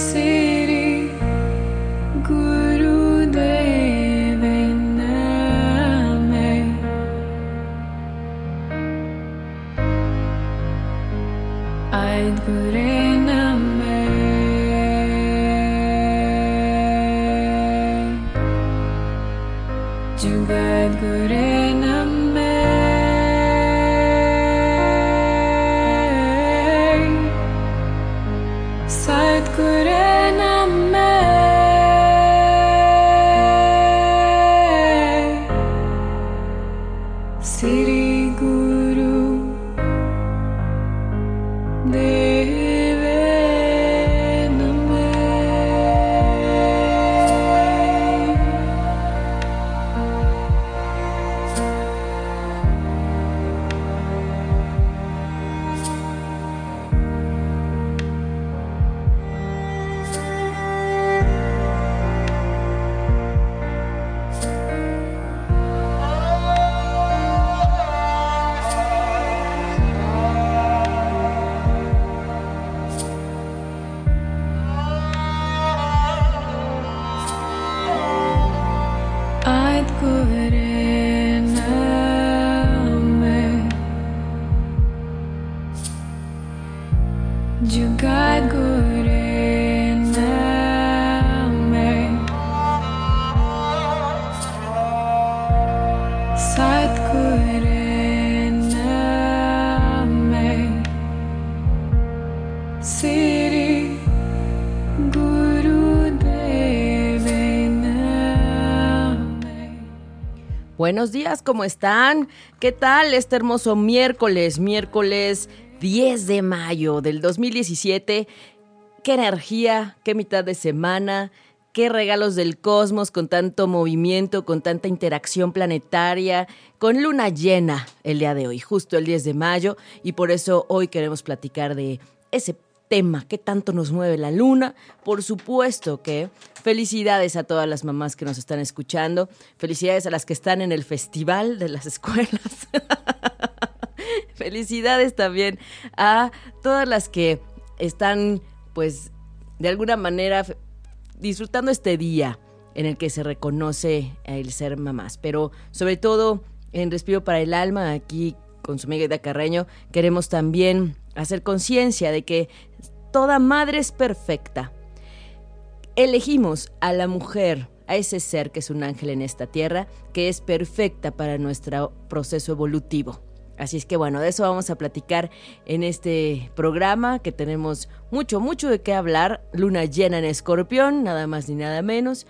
se Buenos días, ¿cómo están? ¿Qué tal este hermoso miércoles, miércoles 10 de mayo del 2017? ¿Qué energía, qué mitad de semana? qué regalos del cosmos con tanto movimiento, con tanta interacción planetaria, con luna llena el día de hoy, justo el 10 de mayo, y por eso hoy queremos platicar de ese tema que tanto nos mueve la luna. Por supuesto que felicidades a todas las mamás que nos están escuchando, felicidades a las que están en el festival de las escuelas. felicidades también a todas las que están pues de alguna manera disfrutando este día en el que se reconoce el ser mamás, pero sobre todo en Respiro para el Alma, aquí con su amiga Carreño, queremos también hacer conciencia de que toda madre es perfecta. Elegimos a la mujer, a ese ser que es un ángel en esta tierra, que es perfecta para nuestro proceso evolutivo. Así es que bueno, de eso vamos a platicar en este programa que tenemos mucho, mucho de qué hablar. Luna llena en escorpión, nada más ni nada menos.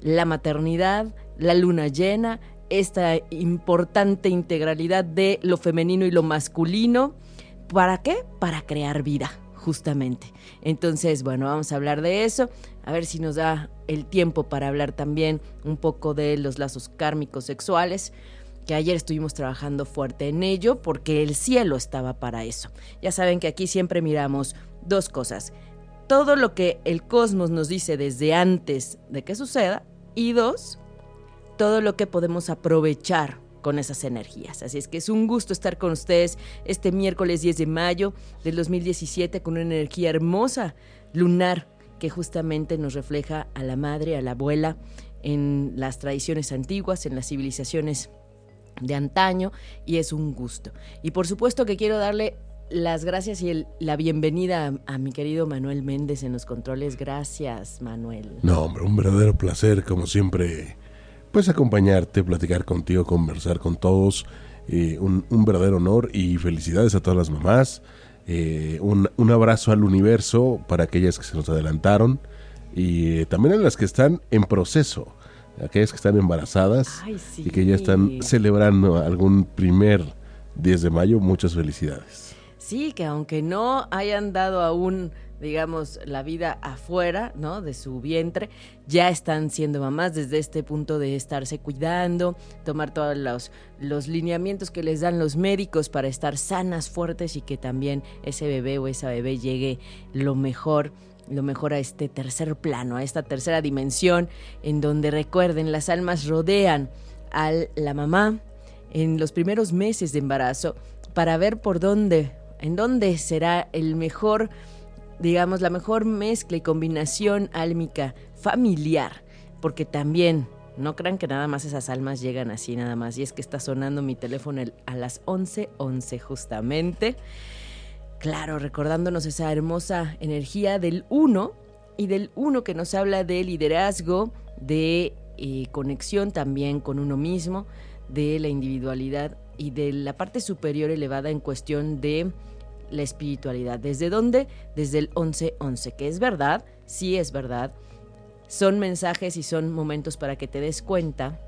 La maternidad, la luna llena, esta importante integralidad de lo femenino y lo masculino. ¿Para qué? Para crear vida justamente. Entonces, bueno, vamos a hablar de eso, a ver si nos da el tiempo para hablar también un poco de los lazos kármicos sexuales que ayer estuvimos trabajando fuerte en ello porque el cielo estaba para eso. Ya saben que aquí siempre miramos dos cosas. Todo lo que el cosmos nos dice desde antes de que suceda y dos, todo lo que podemos aprovechar con esas energías. Así es que es un gusto estar con ustedes este miércoles 10 de mayo del 2017 con una energía hermosa, lunar, que justamente nos refleja a la madre, a la abuela, en las tradiciones antiguas, en las civilizaciones de antaño, y es un gusto. Y por supuesto que quiero darle las gracias y la bienvenida a, mi querido Manuel Méndez en los controles. Gracias, Manuel. No, hombre, un verdadero placer, como siempre, pues acompañarte, platicar contigo, conversar con todos. Eh, un, verdadero honor y felicidades a todas las mamás. Eh, un, un, abrazo al universo para aquellas que se nos adelantaron y eh, también a las que están en proceso, aquellas que están embarazadas Ay, sí. y que ya están celebrando algún primer 10 de mayo. Muchas felicidades. Sí, que aunque no hayan dado aún digamos, la vida afuera, ¿no? De su vientre, ya están siendo mamás desde este punto de estarse cuidando, tomar todos los, los lineamientos que les dan los médicos para estar sanas, fuertes y que también ese bebé o esa bebé llegue lo mejor lo mejor a este tercer plano, a esta tercera dimensión, en donde recuerden, las almas rodean a la mamá en los primeros meses de embarazo para ver por dónde, en dónde será el mejor digamos, la mejor mezcla y combinación álmica familiar, porque también no crean que nada más esas almas llegan así nada más, y es que está sonando mi teléfono a las 11:11 11 justamente. Claro, recordándonos esa hermosa energía del uno y del uno que nos habla de liderazgo, de eh, conexión también con uno mismo, de la individualidad y de la parte superior elevada en cuestión de la espiritualidad. ¿Desde dónde? Desde el 11-11, que es verdad, sí es verdad. Son mensajes y son momentos para que te des cuenta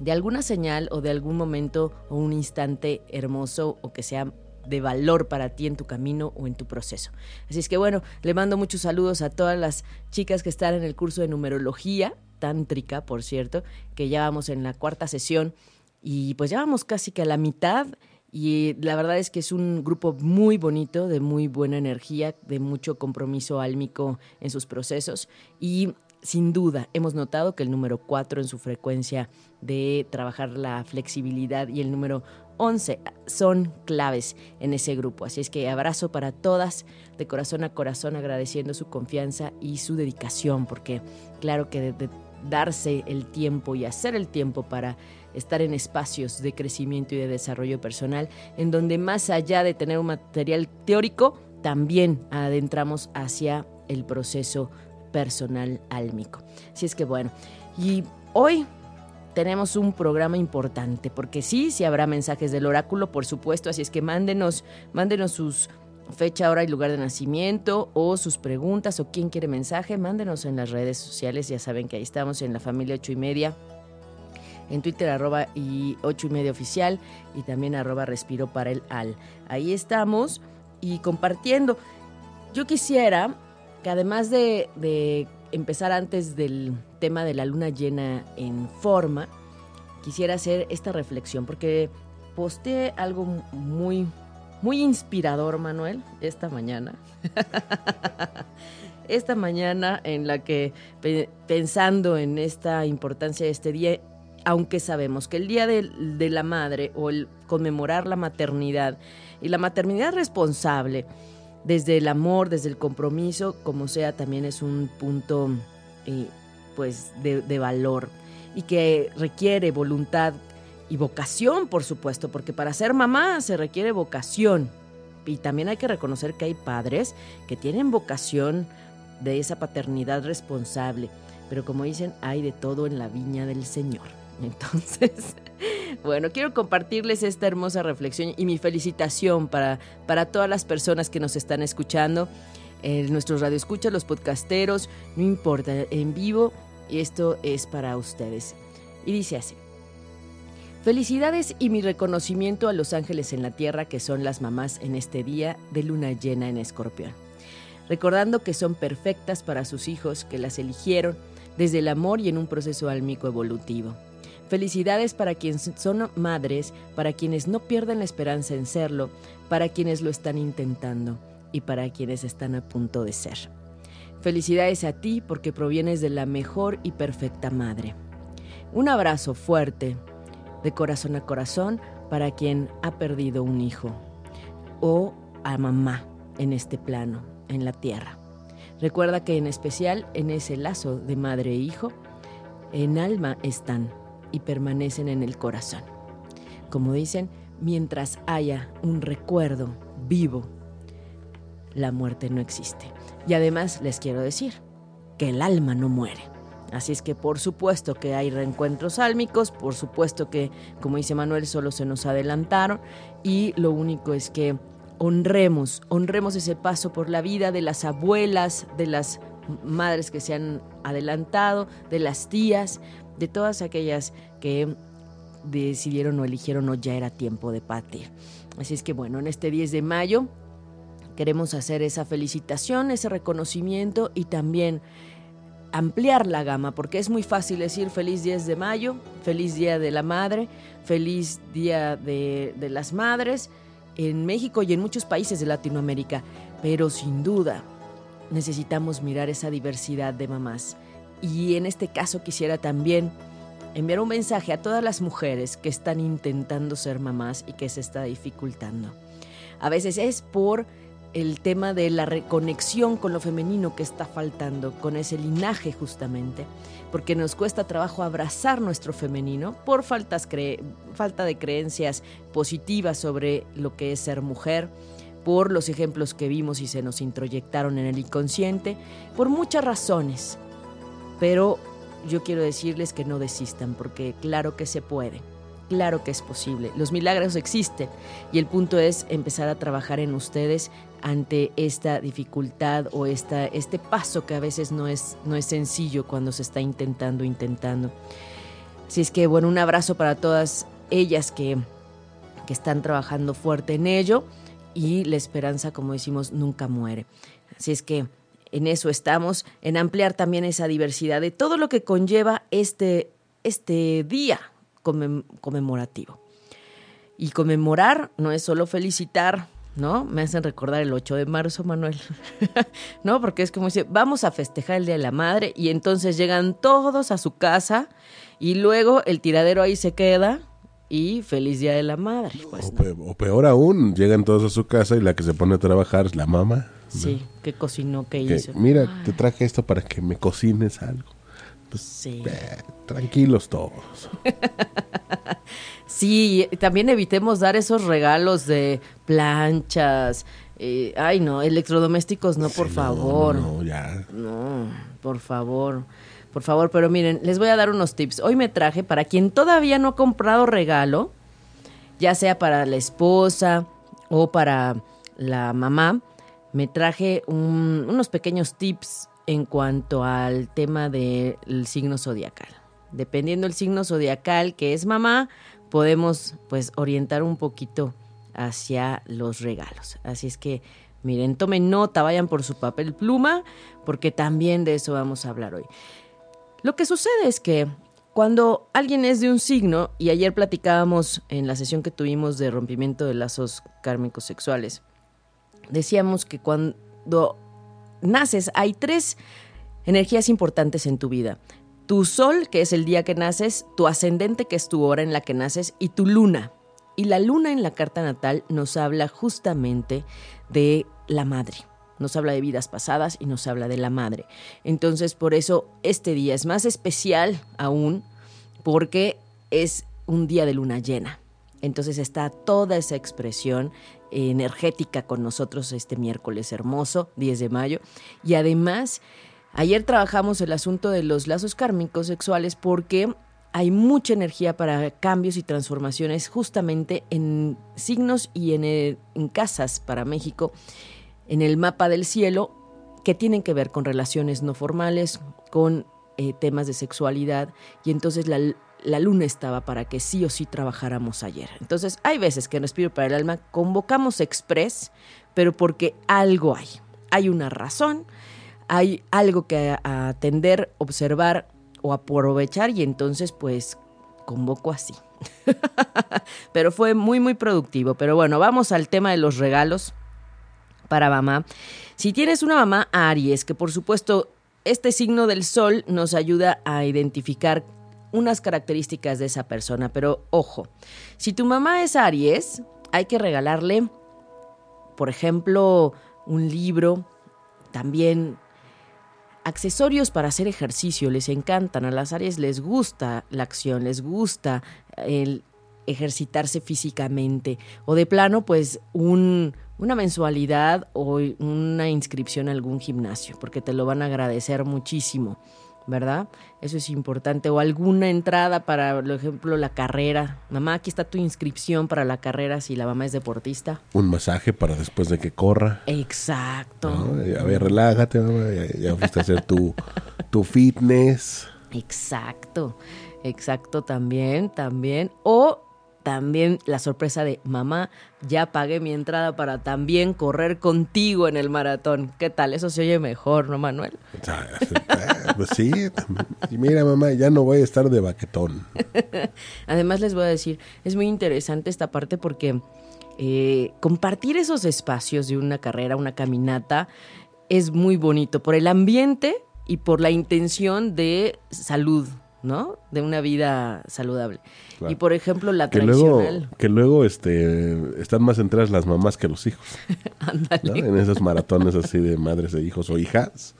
de alguna señal o de algún momento o un instante hermoso o que sea de valor para ti en tu camino o en tu proceso. Así es que bueno, le mando muchos saludos a todas las chicas que están en el curso de numerología tántrica, por cierto, que ya vamos en la cuarta sesión y pues ya vamos casi que a la mitad y la verdad es que es un grupo muy bonito, de muy buena energía, de mucho compromiso álmico en sus procesos y sin duda hemos notado que el número 4 en su frecuencia de trabajar la flexibilidad y el número 11 son claves en ese grupo. Así es que abrazo para todas de corazón a corazón agradeciendo su confianza y su dedicación, porque claro que de, darse el tiempo y hacer el tiempo para estar en espacios de crecimiento y de desarrollo personal, en donde más allá de tener un material teórico, también adentramos hacia el proceso personal álmico. Así es que bueno, y hoy tenemos un programa importante, porque sí, sí habrá mensajes del oráculo, por supuesto, así es que mándenos, mándenos sus fecha, hora y lugar de nacimiento o sus preguntas o quién quiere mensaje, mándenos en las redes sociales, ya saben que ahí estamos en la familia 8 y media en Twitter arroba y 8 y media oficial y también arroba respiro para el al. Ahí estamos y compartiendo. Yo quisiera que además de, empezar antes del tema de la luna llena en forma, quisiera hacer esta reflexión porque posteé algo muy, muy inspirador, Manuel, esta mañana. esta mañana en la que pensando en esta importancia de este día, aunque sabemos que el Día de, la Madre o el conmemorar la maternidad y la maternidad responsable, desde el amor, desde el compromiso, como sea, también es un punto eh, pues de valor y que requiere voluntad y vocación, por supuesto, porque para ser mamá se requiere vocación. Y también hay que reconocer que hay padres que tienen vocación de esa paternidad responsable. Pero como dicen, hay de todo en la viña del Señor. Entonces, bueno, quiero compartirles esta hermosa reflexión y mi felicitación para, para todas las personas que nos están escuchando, eh, nuestros radioescuchas, los podcasteros, no importa, en vivo, esto es para ustedes. Y dice así. Felicidades y mi reconocimiento a los ángeles en la tierra que son las mamás en este día de luna llena en escorpión. recordando que son perfectas para sus hijos, que las eligieron desde el amor y en un proceso álmico evolutivo. Felicidades para quienes son madres, para quienes no pierden la esperanza en serlo, para quienes lo están intentando y para quienes están a punto de ser. Felicidades a ti porque provienes de la mejor y perfecta madre. Un abrazo fuerte, de corazón a corazón, para quien ha perdido un hijo o a mamá en este plano, en la tierra. Recuerda que en especial en ese lazo de madre e hijo, en alma están y permanecen en el corazón. Como dicen, mientras haya un recuerdo vivo, la muerte no existe. Y además les quiero decir que el alma no muere. Así es que por supuesto que hay reencuentros álmicos, por supuesto que, como dice Manuel, solo se nos adelantaron y lo único es que honremos, honremos ese paso por la vida de las abuelas, de las madres que se han adelantado, de las tías, de todas aquellas que decidieron o eligieron o ya era tiempo de partir. Así es que bueno, en este 10 de mayo queremos hacer esa felicitación, ese reconocimiento y también ampliar la gama, porque es muy fácil decir feliz 10 de mayo, feliz Día de la Madre, feliz Día de, de las Madres en México y en muchos países de Latinoamérica, pero sin duda necesitamos mirar esa diversidad de mamás. Y en este caso quisiera también enviar un mensaje a todas las mujeres que están intentando ser mamás y que se está dificultando. A veces es por el tema de la reconexión con lo femenino que está faltando, con ese linaje justamente, porque nos cuesta trabajo abrazar nuestro femenino por faltas falta de creencias positivas sobre lo que es ser mujer, por los ejemplos que vimos y se nos introyectaron en el inconsciente, por muchas razones. Pero yo quiero decirles que no desistan, porque claro que se puede. Claro que es posible. Los milagros existen y el punto es empezar a trabajar en ustedes ante esta dificultad o esta, este paso que a veces no es, no es sencillo cuando se está intentando, intentando. Así es que, bueno, un abrazo para todas ellas que, que están trabajando fuerte en ello y la esperanza, como decimos, nunca muere. Así es que en eso estamos, en ampliar también esa diversidad de todo lo que conlleva este, este día conmemorativo. Y conmemorar no es solo felicitar, ¿no? Me hacen recordar el 8 de marzo, Manuel. ¿No? Porque es como dice, vamos a festejar el Día de la Madre y entonces llegan todos a su casa y luego el tiradero ahí se queda y feliz Día de la Madre. Pues, o, peor aún, llegan todos a su casa y la que se pone a trabajar es la mamá. Sí, que cocinó, que, hizo. Mira, te traje esto para que me cocines algo. Pues, sí. Eh, tranquilos todos. sí, también evitemos dar esos regalos de planchas. Eh, ay, no, electrodomésticos no, por favor. No, ya. No, por favor. Por favor, pero miren, les voy a dar unos tips. Hoy me traje para quien todavía no ha comprado regalo, ya sea para la esposa o para la mamá, me traje unos pequeños tips en cuanto al tema del signo zodiacal. Dependiendo del signo zodiacal que es mamá, podemos pues orientar un poquito hacia los regalos. Así es que miren, tomen nota, vayan por su papel pluma, porque también de eso vamos a hablar hoy. Lo que sucede es que cuando alguien es de un signo, y ayer platicábamos en la sesión que tuvimos de rompimiento de lazos kármicos sexuales, decíamos que cuando naces, hay tres energías importantes en tu vida. Tu sol, que es el día que naces, tu ascendente, que es tu hora en la que naces, y tu luna. Y la luna en la carta natal nos habla justamente de la madre. Nos habla de vidas pasadas y nos habla de la madre. Entonces, por eso este día es más especial aún, porque es un día de luna llena. Entonces está toda esa expresión energética con nosotros este miércoles hermoso, 10 de mayo. Y además, ayer trabajamos el asunto de los lazos kármicos sexuales porque hay mucha energía para cambios y transformaciones justamente en signos y en, en casas para México, en el mapa del cielo, que tienen que ver con relaciones no formales, con eh, temas de sexualidad. Y entonces la, la luna estaba para que sí o sí trabajáramos ayer. Entonces, hay veces que en Respiro para el Alma convocamos express, pero porque algo hay. hay una razón, hay algo que atender, observar o aprovechar y entonces pues convoco así. Pero fue muy, muy productivo. Pero bueno, vamos al tema de los regalos para mamá. Si tienes una mamá Aries, que por supuesto este signo del sol nos ayuda a identificar unas características de esa persona, pero ojo, si tu mamá es Aries, hay que regalarle, por ejemplo, un libro, también accesorios para hacer ejercicio, les encantan, a las Aries les gusta la acción, les gusta el ejercitarse físicamente, o de plano, pues un, una mensualidad o una inscripción a algún gimnasio, porque te lo van a agradecer muchísimo. ¿Verdad? Eso es importante. O alguna entrada para, por ejemplo, la carrera. Mamá, aquí está tu inscripción para la carrera si la mamá es deportista. Un masaje para después de que corra. Exacto. A ver, relájate, mamá. Ya, ya fuiste a hacer tu, tu fitness. Exacto. Exacto, también, también. O también la sorpresa de mamá, ya pagué mi entrada para también correr contigo en el maratón. ¿Qué tal? Eso se oye mejor, ¿no, Manuel? Pues sí, mira mamá, ya no voy a estar de baquetón. Además les voy a decir, es muy interesante esta parte porque eh, compartir esos espacios de una carrera, una caminata, es muy bonito por el ambiente y por la intención de salud, ¿no? De una vida saludable. Y por ejemplo, la que tradicional. Luego, que luego este, están más enteras las mamás que los hijos. Ándale. En esos maratones así de madres e hijos o hijas.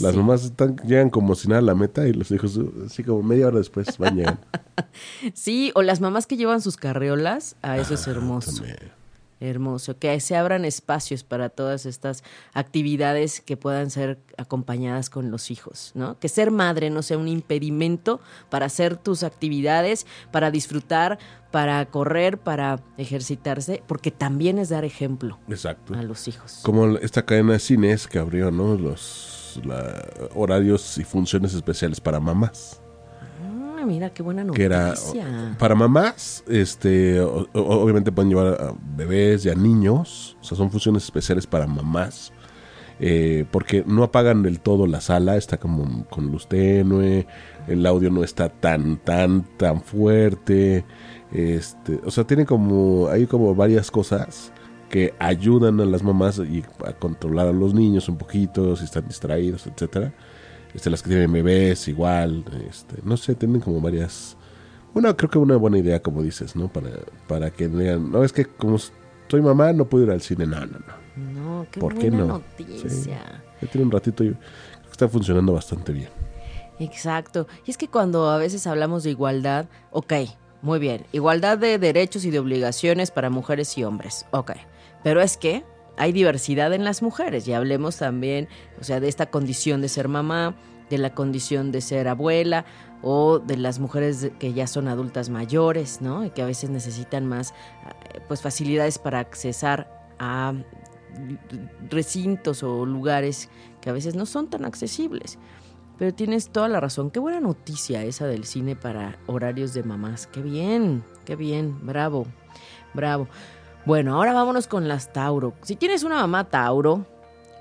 Las mamás están, llegan como si nada a la meta y los hijos así como media hora después van llegando. sí, o las mamás que llevan sus carreolas, a eso es hermoso. Hermoso, que se abran espacios para todas estas actividades que puedan ser acompañadas con los hijos, ¿no? Que ser madre no sea un impedimento para hacer tus actividades, para disfrutar, para correr, para ejercitarse, porque también es dar ejemplo Exacto. a los hijos. Como esta cadena de cines que abrió, ¿no? Los horarios y funciones especiales para mamás mira, qué buena noticia. Que era para mamás, este, obviamente pueden llevar a bebés y a niños, o sea, son funciones especiales para mamás. Eh, porque no apagan del todo la sala, está como con luz tenue, el audio no está tan, tan, tan fuerte. Este, o sea, tiene como, hay como varias cosas que ayudan a las mamás y a controlar a los niños un poquito, si están distraídos, etcétera. Este, las que tienen bebés igual, este, no sé, tienen como varias... Bueno, creo que una buena idea, como dices, ¿no? Para, para que digan, no, es que como soy mamá no puedo ir al cine, no, no, no. No, qué ¿Por qué no? noticia. Ya tiene un ratito y está funcionando bastante bien. Exacto. Y es que cuando a veces hablamos de igualdad, ok, muy bien, igualdad de derechos y de obligaciones para mujeres y hombres, ok. Pero es que hay diversidad en las mujeres y hablemos también, o sea, de esta condición de ser mamá, de la condición de ser abuela o de las mujeres que ya son adultas mayores, ¿no? Y que a veces necesitan más eh, pues facilidades para accesar a recintos o lugares que a veces no son tan accesibles. Pero tienes toda la razón. Qué buena noticia esa del cine para horarios de mamás. Qué bien, qué bien. Bravo, bravo. Bueno, ahora vámonos con las Tauro. Si tienes una mamá Tauro,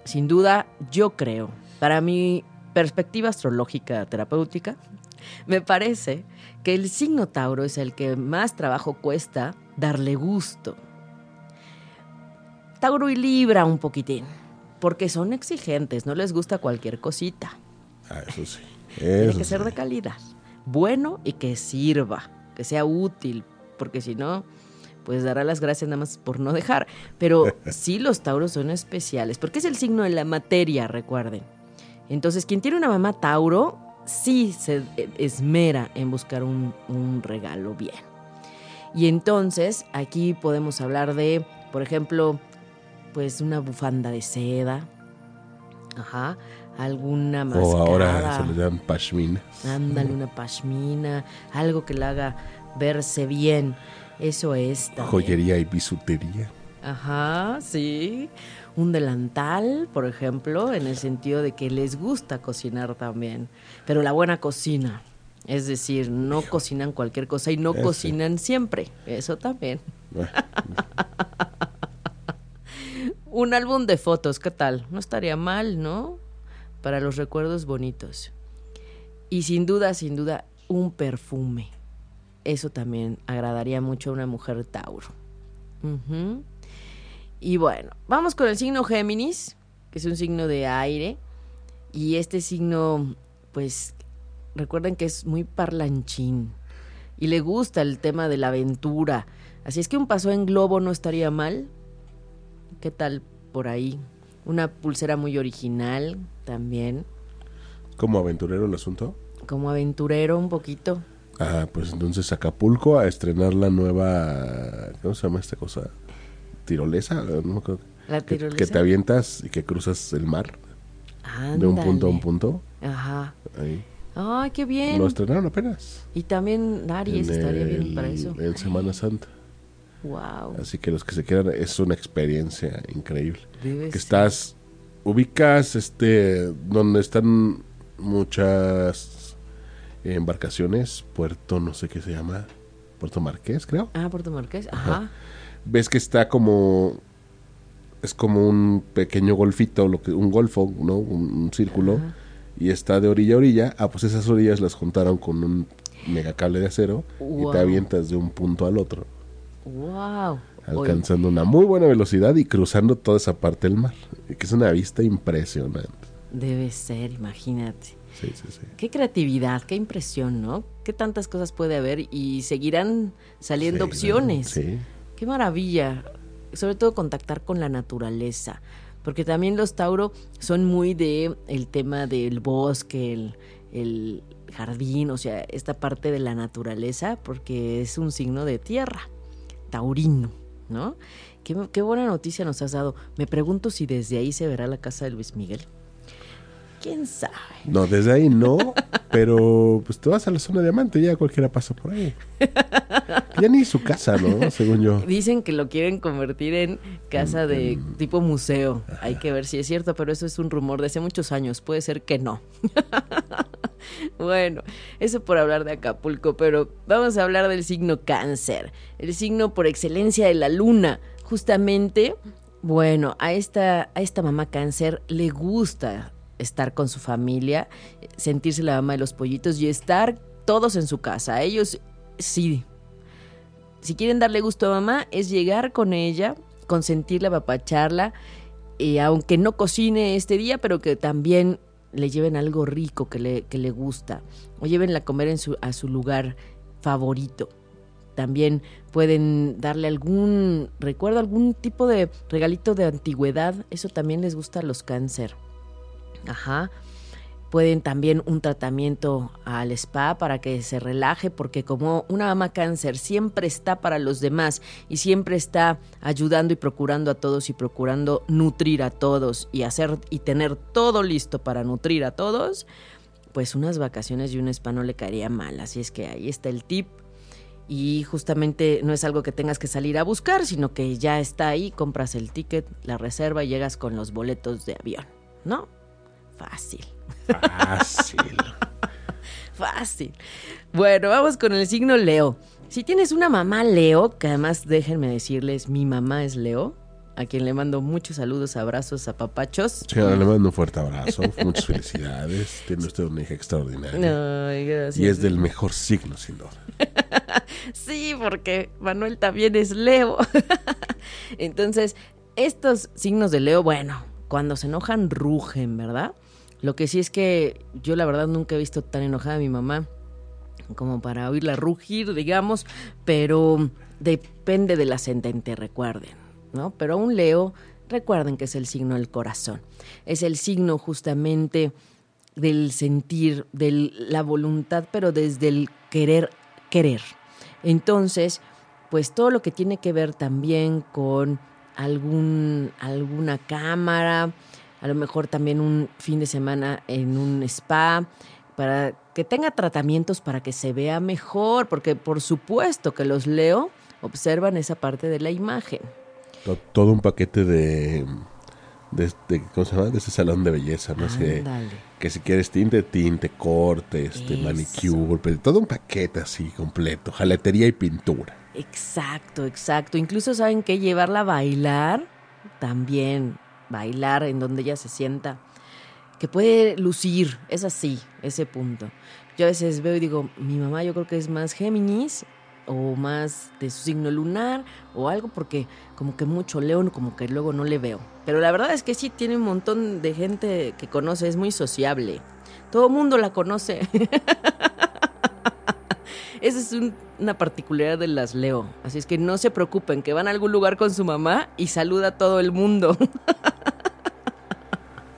sin duda yo creo, para mi perspectiva astrológica terapéutica, me parece que el signo Tauro es el que más trabajo cuesta darle gusto. Tauro y Libra un poquitín, porque son exigentes, no les gusta cualquier cosita. Ah, eso sí. Tiene que ser de calidad, bueno y que sirva, que sea útil, porque si no, pues dará las gracias nada más por no dejar. Pero sí los Tauros son especiales, porque es el signo de la materia, recuerden. Entonces, quien tiene una mamá Tauro, sí se esmera en buscar un, un regalo bien. Y entonces, aquí podemos hablar de, por ejemplo, pues una bufanda de seda. Ajá. Alguna máscara. O ahora se le llaman pashmina. Ándale, una pashmina. Algo que le haga verse bien. Eso es. Joyería y bisutería. Ajá, sí. Un delantal, por ejemplo, en el sentido de que les gusta cocinar también. Pero la buena cocina. Es decir, no cocinan cualquier cosa y no cocinan siempre. Eso también. Un álbum de fotos, ¿qué tal? No estaría mal, ¿no? Para los recuerdos bonitos. Y sin duda, sin duda, un perfume. Eso también agradaría mucho a una mujer Tauro. Y bueno, vamos con el signo Géminis, que es un signo de aire. Y este signo, pues, recuerden que es muy parlanchín. Y le gusta el tema de la aventura. Así es que un paso en globo no estaría mal. ¿Qué tal por ahí? Una pulsera muy original también. Como aventurero el asunto. Como aventurero un poquito. Ah, pues entonces Acapulco a estrenar la nueva. ¿Cómo se llama esta cosa? ¿Tirolesa? No. La Que- tirolesa. Que, te avientas y que cruzas el mar de un punto a un Ándale. punto. Ajá. Ahí. Ay, qué bien. Lo estrenaron apenas. Y también Aries En estaría bien el- para eso. En Semana Santa. Wow. Así que los que se quieran, es una experiencia increíble. Debe Que ser. estás, ubicas este, donde están muchas embarcaciones, puerto no sé qué se llama, Puerto Marqués creo. Ah, Puerto Marqués. Ajá. Ves que está como, es como un pequeño golfito, lo que, un golfo, ¿no? Un, un círculo. Ajá. Y está de orilla a orilla. Ah, pues esas orillas las juntaron con un megacable de acero y te avientas de un punto al otro. Wow. alcanzando una muy buena velocidad y cruzando toda esa parte del mar, que es una vista impresionante. Debe ser, imagínate. Sí, sí, sí. Qué creatividad, qué impresión, ¿no? Qué tantas cosas puede haber y seguirán saliendo Sí, opciones. Sí. Qué maravilla. Sobre todo contactar con la naturaleza. Porque también los Tauro son muy de el tema del bosque, el, el jardín, o sea, esta parte de la naturaleza, porque es un signo de tierra, taurino, ¿no? Qué, qué buena noticia nos has dado. Me pregunto si desde ahí se verá la casa de Luis Miguel. ¿Quién sabe? No, desde ahí no, pero pues te vas a la zona de diamante, ya cualquiera pasa por ahí. Ya ni su casa, ¿no? Según yo. Dicen que lo quieren convertir en casa de tipo museo. Hay que ver si es cierto, pero eso es un rumor de hace muchos años. Puede ser que no. bueno, eso por hablar de Acapulco, pero vamos a hablar del signo cáncer. El signo por excelencia de la luna. Justamente, bueno, a esta, a esta mamá cáncer le gusta estar con su familia, sentirse la mamá de los pollitos y estar todos en su casa. Ellos sí si quieren darle gusto a mamá, es llegar con ella, consentirla, apapacharla, y aunque no cocine este día, pero que también le lleven algo rico que le, que le gusta, o llévenla a comer en su, a su lugar favorito. También pueden darle algún recuerdo, algún tipo de regalito de antigüedad, eso también les gusta a los cáncer. Ajá. Pueden también un tratamiento al spa para que se relaje, porque como una mamá cáncer siempre está para los demás y siempre está ayudando y procurando a todos y procurando nutrir a todos y hacer y tener todo listo para nutrir a todos, pues unas vacaciones y un spa no le caería mal. Así es que ahí está el tip. Y justamente no es algo que tengas que salir a buscar, sino que ya está ahí, compras el ticket, la reserva y llegas con los boletos de avión, ¿no? Fácil. Fácil. Fácil. Bueno, vamos con el signo Leo. Si tienes una mamá Leo, que además déjenme decirles, mi mamá es Leo, a quien le mando muchos saludos, abrazos, apapachos. Señora, le mando un fuerte abrazo. Muchas felicidades. Tiene usted una hija extraordinaria. Ay, gracias. y es del mejor signo, sin duda. Sí, porque Manuel también es Leo. Entonces, estos signos de Leo, bueno, cuando se enojan, rugen, ¿verdad? Lo que sí es que yo la verdad nunca he visto tan enojada a mi mamá como para oírla rugir, digamos, pero depende del ascendente, recuerden, ¿no? Pero un Leo, recuerden que es el signo del corazón. Es el signo justamente del sentir, de la voluntad, pero desde el querer, querer. Entonces, pues todo lo que tiene que ver también con algún, alguna cámara, a lo mejor también un fin de semana en un spa, para que tenga tratamientos para que se vea mejor, porque por supuesto que los leo observan esa parte de la imagen. To- Todo un paquete de, de, de- ¿cómo se llama? De ese salón de belleza, ¿no? Ándale. que si quieres tinte, tinte, corte, este, Eso. manicure, pero todo un paquete así completo, jaletería y pintura. Exacto, exacto. Incluso saben que llevarla a bailar también bailar en donde ella se sienta, que puede lucir, es así, ese punto. Yo a veces veo y digo, mi mamá yo creo que es más Géminis o más de su signo lunar o algo porque como que mucho león como que luego no le veo. Pero la verdad es que sí tiene un montón de gente que conoce, es muy sociable. Todo mundo la conoce. Esa es una particularidad de las Leo. Así es que no se preocupen, que van a algún lugar con su mamá y saluda a todo el mundo.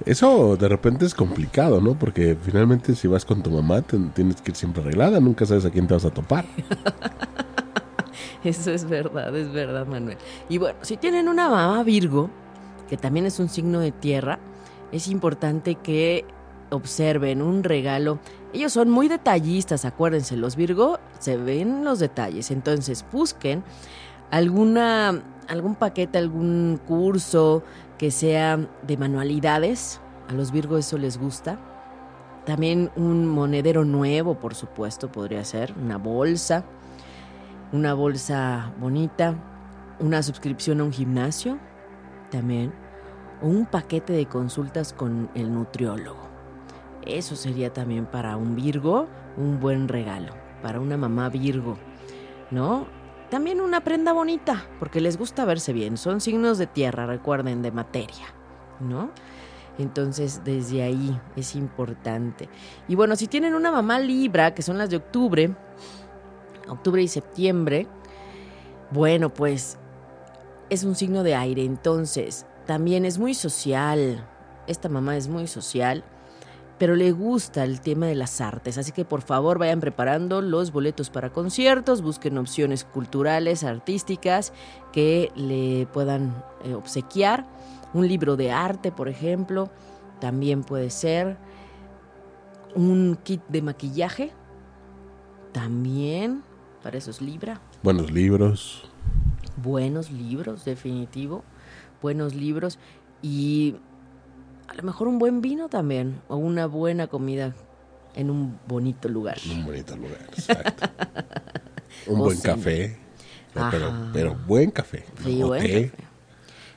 Eso de repente es complicado, ¿no? Porque finalmente si vas con tu mamá tienes que ir siempre arreglada, nunca sabes a quién te vas a topar. Eso es verdad, es verdad, Manuel. Y bueno, si tienen una mamá Virgo, que también es un signo de tierra, es importante que observen un regalo. Ellos son muy detallistas, acuérdense, los Virgo se ven los detalles. Entonces busquen alguna, algún paquete, algún curso, que sea de manualidades. A los Virgos eso les gusta. También un monedero nuevo, por supuesto, podría ser. Una bolsa. Una bolsa bonita. Una suscripción a un gimnasio. También. O un paquete de consultas con el nutriólogo. Eso sería también para un Virgo un buen regalo. Para una mamá Virgo. ¿No? También una prenda bonita, porque les gusta verse bien. Son signos de tierra, recuerden, de materia, ¿no? Entonces, desde ahí es importante. Y bueno, si tienen una mamá Libra, que son las de octubre, octubre y septiembre, bueno, pues es un signo de aire. Entonces, también es muy social. Esta mamá es muy social pero le gusta el tema de las artes, así que por favor vayan preparando los boletos para conciertos, busquen opciones culturales, artísticas que le puedan eh, obsequiar. Un libro de arte, por ejemplo, también puede ser. Un kit de maquillaje, también, para esos Libra. Buenos libros. Buenos libros, definitivo. Buenos libros. Y a lo mejor un buen vino también, o una buena comida en un bonito lugar. un bonito lugar, exacto. un buen café, pero, buen café. Sí, buen café.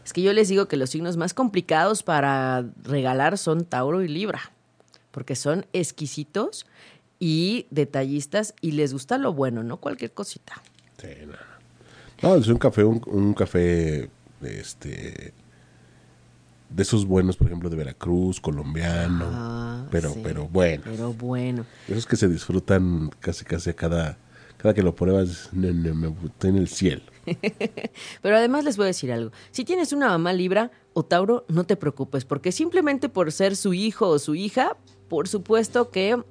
Es que yo les digo que los signos más complicados para regalar son Tauro y Libra, porque son exquisitos y detallistas y les gusta lo bueno, no cualquier cosita. Sí, no. no es un café, un, un café este de esos buenos, por ejemplo, de Veracruz, colombiano, ah, pero, pero bueno. Pero bueno. Esos que se disfrutan casi casi cada, cada que lo pruebas, me en el cielo. pero además les voy a decir algo. Si tienes una mamá Libra o Tauro, no te preocupes, porque simplemente por ser su hijo o su hija, por supuesto que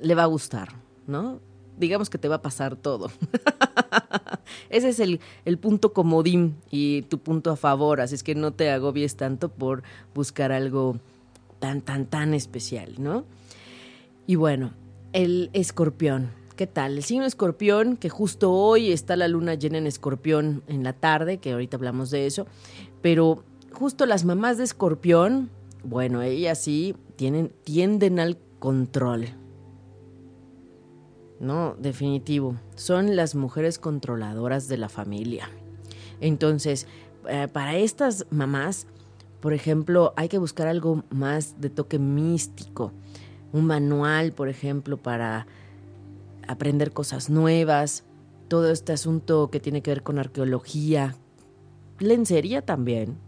le va a gustar, ¿no? Digamos que te va a pasar todo. Ese es el, el, punto comodín y tu punto a favor, así es que no te agobies tanto por buscar algo tan, tan, tan especial, ¿no? Y bueno, el escorpión. ¿Qué tal? El signo escorpión, que justo hoy está la luna llena en escorpión en la tarde, que ahorita hablamos de eso, pero justo las mamás de escorpión, bueno, ellas sí tienen, tienden al control, no, definitivo. Son las mujeres controladoras de la familia. Entonces, eh, para estas mamás, por ejemplo, hay que buscar algo más de toque místico. Un manual, por ejemplo, para aprender cosas nuevas. Todo este asunto que tiene que ver con arqueología. Lencería también.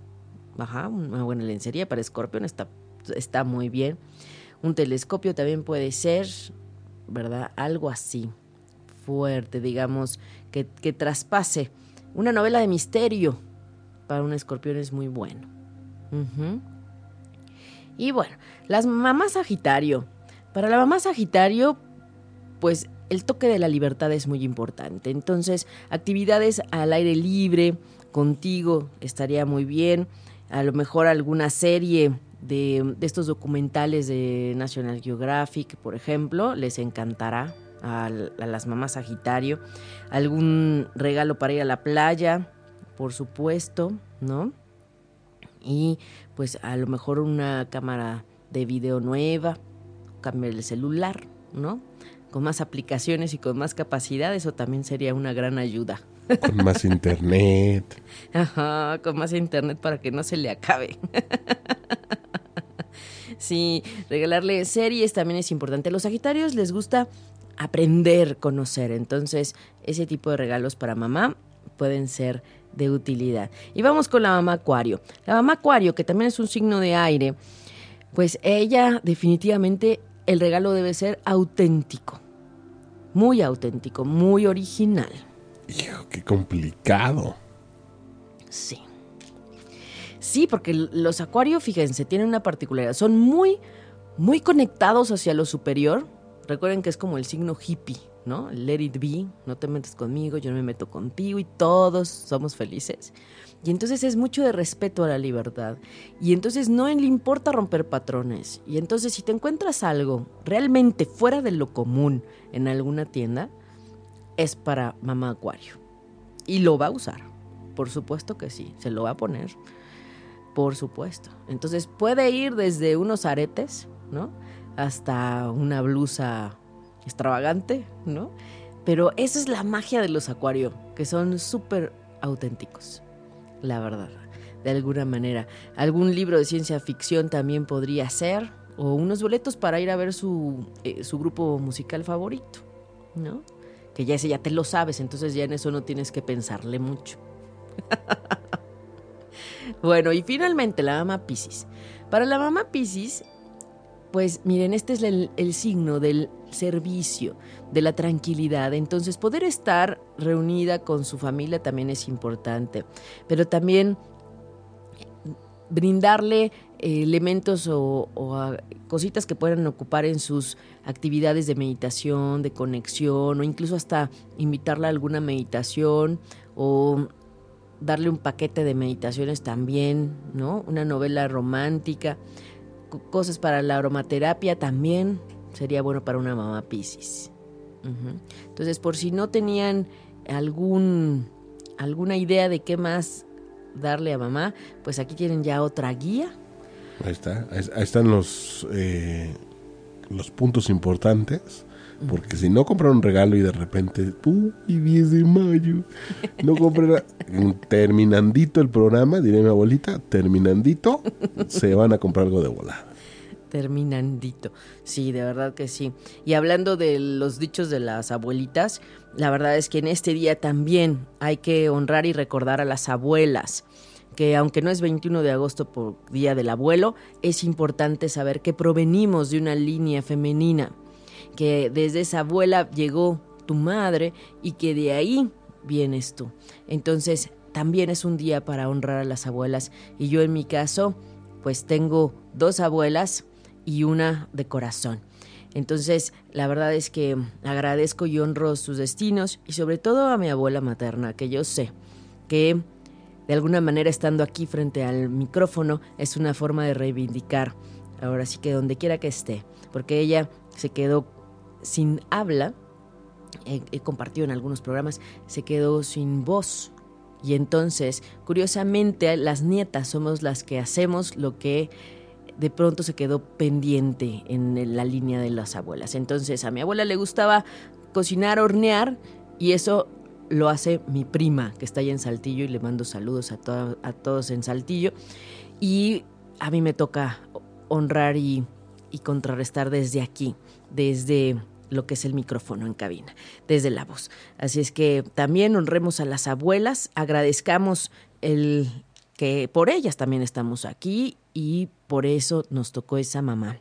Ajá, una buena lencería para escorpión está, está muy bien. Un telescopio también puede ser ¿verdad? Algo así, fuerte, digamos, que, traspase. Una novela de misterio para un escorpión es muy bueno. Y bueno, las mamás Sagitario. Para la mamá Sagitario, pues el toque de la libertad es muy importante. Entonces, actividades al aire libre, contigo, estaría muy bien. A lo mejor alguna serie de, estos documentales de National Geographic, por ejemplo, les encantará a, las mamás Sagitario. Algún regalo para ir a la playa, por supuesto, ¿no? Y pues a lo mejor una cámara de video nueva, cambiar el celular, ¿no? con más aplicaciones y con más capacidad, eso también sería una gran ayuda. Con más internet. Ajá, con más internet para que no se le acabe. sí, regalarle series también es importante. A los Sagitarios les gusta aprender, conocer. Entonces, ese tipo de regalos para mamá pueden ser de utilidad. Y vamos con la mamá Acuario. La mamá Acuario, que también es un signo de aire, pues ella definitivamente el regalo debe ser auténtico muy auténtico, muy original. Hijo, qué complicado. Sí. Sí, porque los acuarios, fíjense, tienen una particularidad. Son muy, muy conectados hacia lo superior. Recuerden que es como el signo hippie, ¿no? Let it be, no te metes conmigo, yo no me meto contigo y todos somos felices. Y entonces es mucho de respeto a la libertad. Y entonces no le importa romper patrones. Y entonces si te encuentras algo realmente fuera de lo común en alguna tienda, es para mamá acuario. Y lo va a usar. Por supuesto que sí, se lo va a poner. Por supuesto. Entonces puede ir desde unos aretes, ¿no? Hasta una blusa extravagante, ¿no? Pero esa es la magia de los acuarios, que son súper auténticos la verdad, de alguna manera. Algún libro de ciencia ficción también podría ser, o unos boletos para ir a ver su, eh, su grupo musical favorito, ¿no? Que ya ese ya te lo sabes, entonces ya en eso no tienes que pensarle mucho. bueno, y finalmente la mamá Piscis. Para la mamá Piscis, pues miren, este es el, signo del servicio, de la tranquilidad. Entonces, poder estar reunida con su familia también es importante, pero también brindarle eh, elementos o, cositas que puedan ocupar en sus actividades de meditación, de conexión, o incluso hasta invitarla a alguna meditación o darle un paquete de meditaciones también, ¿no? Una novela romántica cosas para la aromaterapia también sería bueno para una mamá Pisces. Entonces, por si no tenían algún, alguna idea de qué más darle a mamá, pues aquí tienen ya otra guía. Ahí está, ahí están los, eh, los puntos importantes porque si no compran un regalo y de repente, uy, 10 de mayo, no compran, terminandito el programa, diré mi abuelita, terminandito, se van a comprar algo de volada. Terminandito, sí, de verdad que sí. Y hablando de los dichos de las abuelitas, la verdad es que en este día también hay que honrar y recordar a las abuelas que aunque no es 21 de agosto por Día del Abuelo, es importante saber que provenimos de una línea femenina que desde esa abuela llegó tu madre y que de ahí vienes tú. Entonces, también es un día para honrar a las abuelas y yo en mi caso, pues tengo dos abuelas y una de corazón. Entonces, la verdad es que agradezco y honro sus destinos y sobre todo a mi abuela materna, que yo sé que de alguna manera estando aquí frente al micrófono es una forma de reivindicar, ahora sí que donde quiera que esté, porque ella se quedó sin habla, he, compartido en algunos programas, se quedó sin voz. Y entonces, curiosamente, las nietas somos las que hacemos lo que de pronto se quedó pendiente en la línea de las abuelas. Entonces, a mi abuela le gustaba cocinar, hornear, y eso lo hace mi prima, que está allá en Saltillo, y le mando saludos a, a todos en Saltillo. Y a mí me toca honrar y contrarrestar desde aquí, desde lo que es el micrófono en cabina, desde la voz. Así es que también honremos a las abuelas, agradezcamos el que por ellas también estamos aquí y por eso nos tocó esa mamá,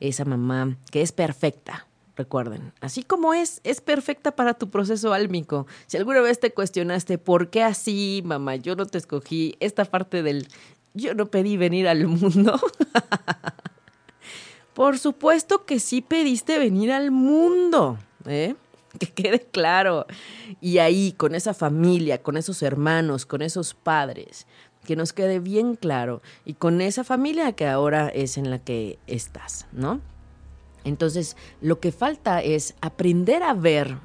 esa mamá que es perfecta. Recuerden, así como es, es perfecta para tu proceso álmico. Si alguna vez te cuestionaste por qué así, mamá, yo no te escogí esta parte del yo no pedí venir al mundo. Por supuesto que sí pediste venir al mundo, ¿eh? Que quede claro. Y ahí, con esa familia, con esos hermanos, con esos padres, que nos quede bien claro. Y con esa familia que ahora es en la que estás, ¿no? Entonces, lo que falta es aprender a ver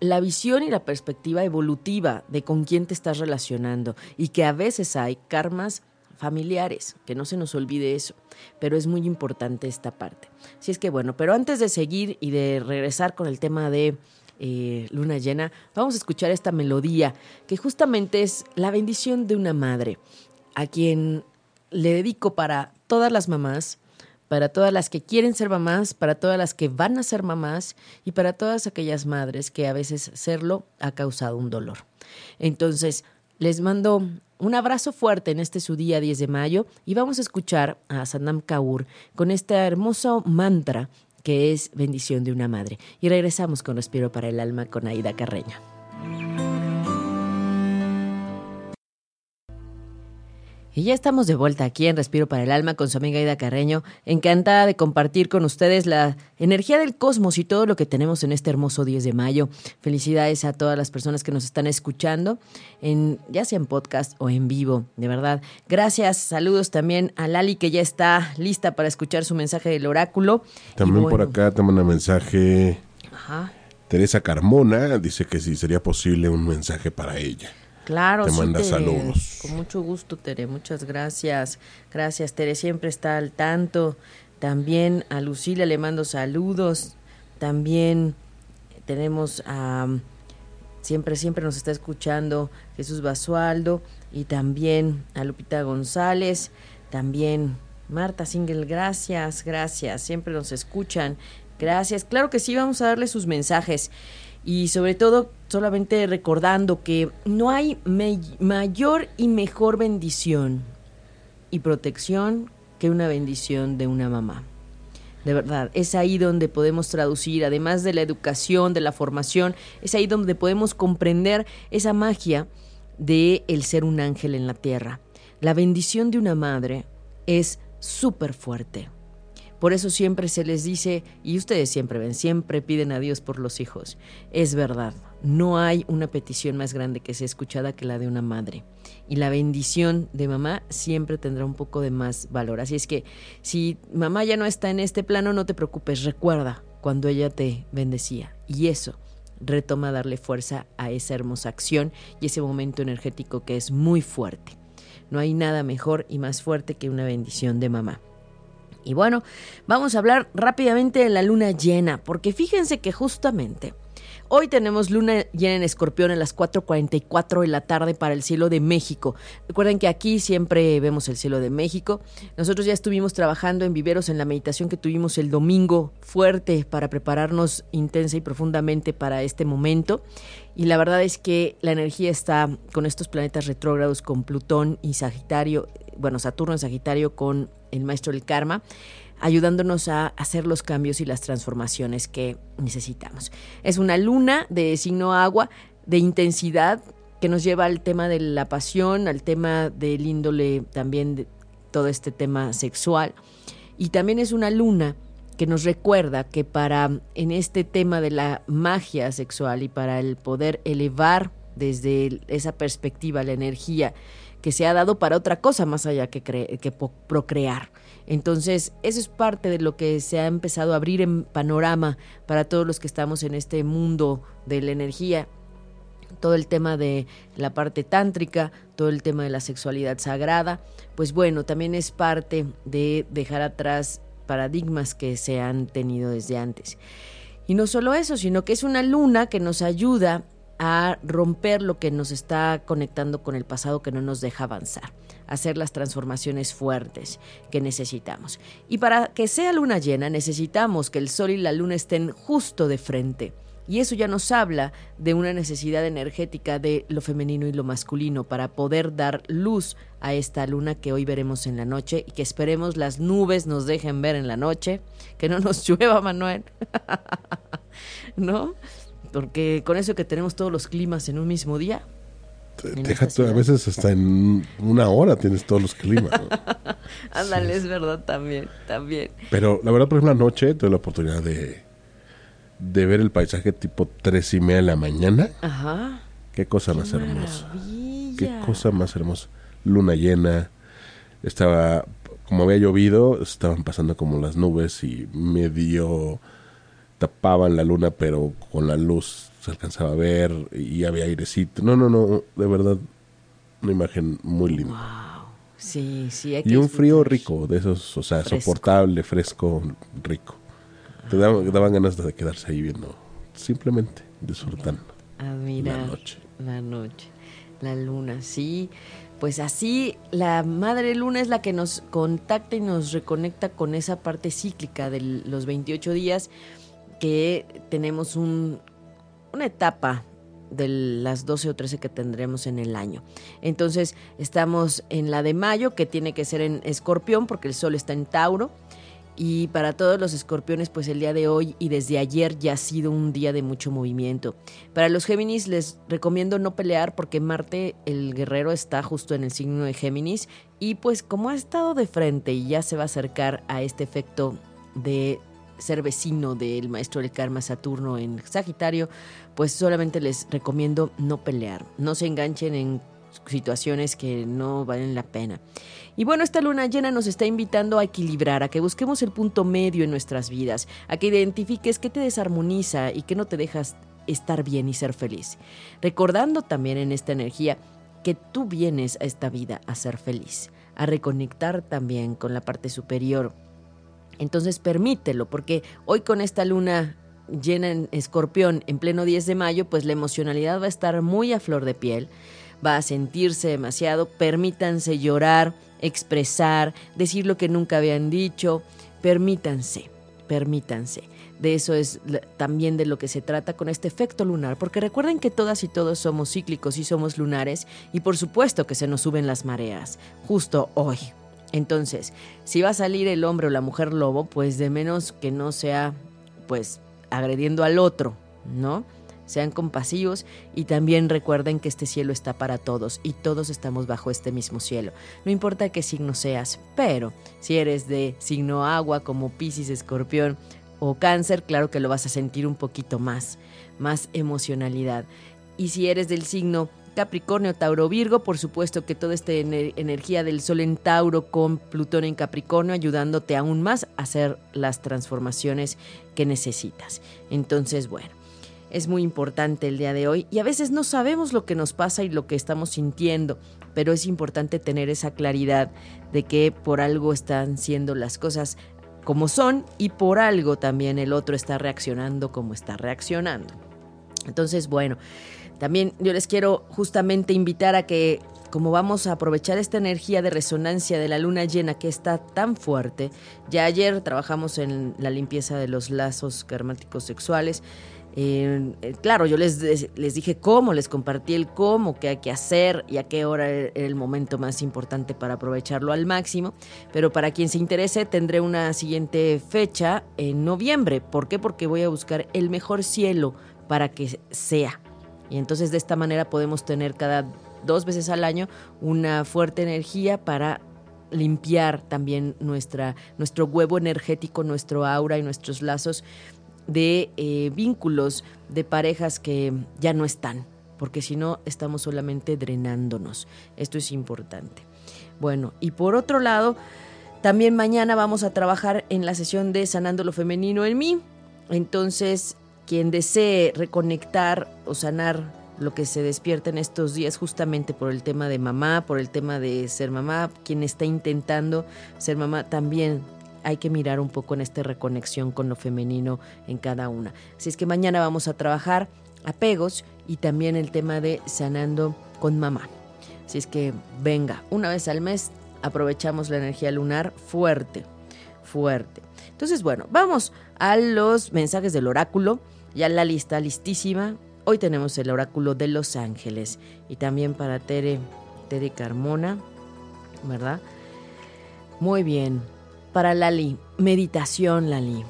la visión y la perspectiva evolutiva de con quién te estás relacionando y que a veces hay karmas familiares, que no se nos olvide eso, pero es muy importante esta parte. Así es que bueno, pero antes de seguir y de regresar con el tema de eh, luna llena, vamos a escuchar esta melodía que justamente es la bendición de una madre, a quien le dedico para todas las mamás, para todas las que quieren ser mamás, para todas las que van a ser mamás y para todas aquellas madres que a veces serlo ha causado un dolor. Entonces, les mando un abrazo fuerte en este su día 10 de mayo y vamos a escuchar a Sanam Kaur con este hermoso mantra que es bendición de una madre. Y regresamos con Respiro para el Alma con Aida Carreño. Y ya estamos de vuelta aquí en Respiro para el Alma con su amiga Ida Carreño, encantada de compartir con ustedes la energía del cosmos y todo lo que tenemos en este hermoso 10 de mayo. Felicidades a todas las personas que nos están escuchando, en, ya sea en podcast o en vivo, de verdad. Gracias, saludos también a Lali que ya está lista para escuchar su mensaje del oráculo. También por acá te manda mensaje Ajá. Teresa Carmona, dice que si sería posible un mensaje para ella. Claro, te manda saludos. Con mucho gusto, Tere. Muchas gracias. Gracias, Tere. Siempre está al tanto. También a Lucila le mando saludos. También tenemos a. siempre, siempre nos está escuchando Jesús Basualdo. Y también a Lupita González. También Marta Singel, gracias, gracias. Siempre nos escuchan. Gracias. Claro que sí, vamos a darle sus mensajes y sobre todo solamente recordando que no hay mayor y mejor bendición y protección que una bendición de una mamá. De verdad, es ahí donde podemos traducir, además de la educación, de la formación, es ahí donde podemos comprender esa magia de el ser un ángel en la tierra. La bendición de una madre es súper fuerte. Por eso siempre se les dice, y ustedes siempre ven, siempre piden a Dios por los hijos. Es verdad, no hay una petición más grande que sea escuchada que la de una madre. Y la bendición de mamá siempre tendrá un poco de más valor. Así es que si mamá ya no está en este plano, no te preocupes, recuerda cuando ella te bendecía. Y eso retoma darle fuerza a esa hermosa acción y ese momento energético que es muy fuerte. No hay nada mejor y más fuerte que una bendición de mamá. Y bueno, vamos a hablar rápidamente de la luna llena, porque fíjense que justamente hoy tenemos luna llena en escorpión a las 4.44 de la tarde para el cielo de México. Recuerden que aquí siempre vemos el cielo de México. Nosotros ya estuvimos trabajando en viveros en la meditación que tuvimos el domingo fuerte para prepararnos intensa y profundamente para este momento. Y la verdad es que la energía está con estos planetas retrógrados, con Plutón y Sagitario, bueno, Saturno en Sagitario con el maestro del karma, ayudándonos a hacer los cambios y las transformaciones que necesitamos. Es una luna de signo agua, de intensidad, que nos lleva al tema de la pasión, al tema del índole también de todo este tema sexual. Y también es una luna que nos recuerda que para en este tema de la magia sexual y para el poder elevar desde esa perspectiva la energía que se ha dado para otra cosa más allá que, que procrear. Entonces, eso es parte de lo que se ha empezado a abrir en panorama para todos los que estamos en este mundo de la energía. Todo el tema de la parte tántrica, todo el tema de la sexualidad sagrada, pues bueno, también es parte de dejar atrás paradigmas que se han tenido desde antes. Y no solo eso, sino que es una luna que nos ayuda a romper lo que nos está conectando con el pasado que no nos deja avanzar, hacer las transformaciones fuertes que necesitamos. Y para que sea luna llena necesitamos que el sol y la luna estén justo de frente. Y eso ya nos habla de una necesidad energética de lo femenino y lo masculino para poder dar luz a esta luna que hoy veremos en la noche y que esperemos las nubes nos dejen ver en la noche, que no nos llueva, Manuel. ¿No? Porque con eso que tenemos todos los climas en un mismo día. A veces hasta en una hora tienes todos los climas. Ándale, es verdad también, también. Pero la verdad, por ejemplo, anoche tuve la oportunidad de, de ver el paisaje tipo tres y media de la mañana. Ajá. Qué cosa más hermosa. Qué cosa más hermosa. Luna llena. Estaba, como había llovido, estaban pasando como las nubes y medio tapaban la luna, pero con la luz se alcanzaba a ver y había airecito. No, no, no, de verdad, una imagen muy linda. Sí, sí. Hay que Y un frío rico, de esos, o sea, Fresco. soportable, fresco, rico. Te daban, daban ganas de quedarse ahí viendo, simplemente disfrutando Ah, la noche. La noche, la luna, sí. Pues así la madre luna es la que nos contacta y nos reconecta con esa parte cíclica de los 28 días que tenemos un, una etapa de las 12 o 13 que tendremos en el año. Entonces estamos en la de mayo, que tiene que ser en escorpión porque el sol está en Tauro. Y para todos los escorpiones, pues el día de hoy y desde ayer ya ha sido un día de mucho movimiento. Para los Géminis les recomiendo no pelear porque Marte, el guerrero, está justo en el signo de Géminis. Y pues como ha estado de frente y ya se va a acercar a este efecto de ser vecino del maestro del karma Saturno en Sagitario, pues solamente les recomiendo no pelear. No se enganchen en situaciones que no valen la pena. Y bueno, esta luna llena nos está invitando a equilibrar, a que busquemos el punto medio en nuestras vidas, a que identifiques qué te desarmoniza y qué no te dejas estar bien y ser feliz. Recordando también en esta energía que tú vienes a esta vida a ser feliz, a reconectar también con la parte superior. Entonces permítelo, porque hoy con esta luna llena en escorpión en pleno 10 de mayo, pues la emocionalidad va a estar muy a flor de piel va a sentirse demasiado, permítanse llorar, expresar, decir lo que nunca habían dicho, permítanse, permítanse. De eso es también de lo que se trata con este efecto lunar, porque recuerden que todas y todos somos cíclicos y somos lunares, y por supuesto que se nos suben las mareas, justo hoy. Entonces, si va a salir el hombre o la mujer lobo, pues de menos que no sea, pues, agrediendo al otro, ¿no? Sean compasivos y también recuerden que este cielo está para todos y todos estamos bajo este mismo cielo. No importa qué signo seas, pero si eres de signo agua como Piscis, Escorpión o Cáncer, claro que lo vas a sentir un poquito más, más emocionalidad. Y si eres del signo Capricornio, Tauro, Virgo, por supuesto que toda esta ener- energía del Sol en Tauro con Plutón en Capricornio ayudándote aún más a hacer las transformaciones que necesitas. Entonces, bueno, es muy importante el día de hoy y a veces no sabemos lo que nos pasa y lo que estamos sintiendo, pero es importante tener esa claridad de que por algo están siendo las cosas como son y por algo también el otro está reaccionando como está reaccionando. Entonces, bueno, también yo les quiero justamente invitar a que como vamos a aprovechar esta energía de resonancia de la luna llena que está tan fuerte, ya ayer trabajamos en la limpieza de los lazos karmáticos sexuales, eh, claro, yo les, les dije cómo, les compartí el cómo, qué hay que hacer y a qué hora era el momento más importante para aprovecharlo al máximo. Pero para quien se interese, tendré una siguiente fecha en noviembre. ¿Por qué? Porque voy a buscar el mejor cielo para que sea. Y entonces de esta manera podemos tener cada dos veces al año una fuerte energía para limpiar también nuestra, nuestro huevo energético, nuestro aura y nuestros lazos de eh, vínculos de parejas que ya no están, porque si no estamos solamente drenándonos. Esto es importante. Bueno, y por otro lado, también mañana vamos a trabajar en la sesión de Sanando lo Femenino en mí. Entonces, quien desee reconectar o sanar lo que se despierta en estos días justamente por el tema de mamá, por el tema de ser mamá, quien está intentando ser mamá también hay que mirar un poco en esta reconexión con lo femenino en cada una. Así es que mañana vamos a trabajar apegos y también el tema de sanando con mamá. Así es que venga, una vez al mes aprovechamos la energía lunar fuerte, fuerte. Entonces, bueno, vamos a los mensajes del oráculo. Ya la lista listísima. Hoy tenemos el oráculo de Los Ángeles y también para Tere, Tere Carmona, ¿verdad? Muy bien. Para Lali, meditación, Lali.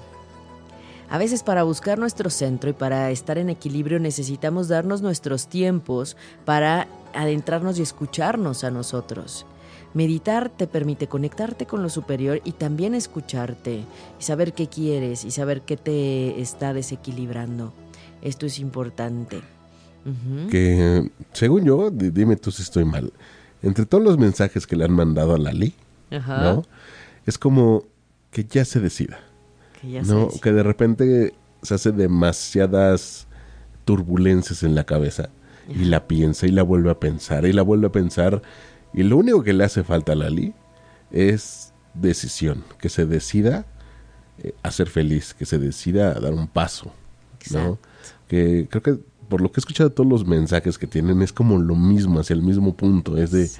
A veces para buscar nuestro centro y para estar en equilibrio necesitamos darnos nuestros tiempos para adentrarnos y escucharnos a nosotros. Meditar te permite conectarte con lo superior y también escucharte y saber qué quieres y saber qué te está desequilibrando. Esto es importante. Que, según yo, di- dime tú si estoy mal, entre todos los mensajes que le han mandado a Lali, Ajá. ¿no? Es como que ya se decida, Que ya ¿no? Que de repente se hace demasiadas turbulencias en la cabeza y la piensa y la vuelve a pensar y la vuelve a pensar Y lo único que le hace falta a Lali es decisión, que se decida eh, a ser feliz, que se decida a dar un paso, ¿no? Que creo que por lo que he escuchado todos los mensajes que tienen es como lo mismo, hacia el mismo punto, es de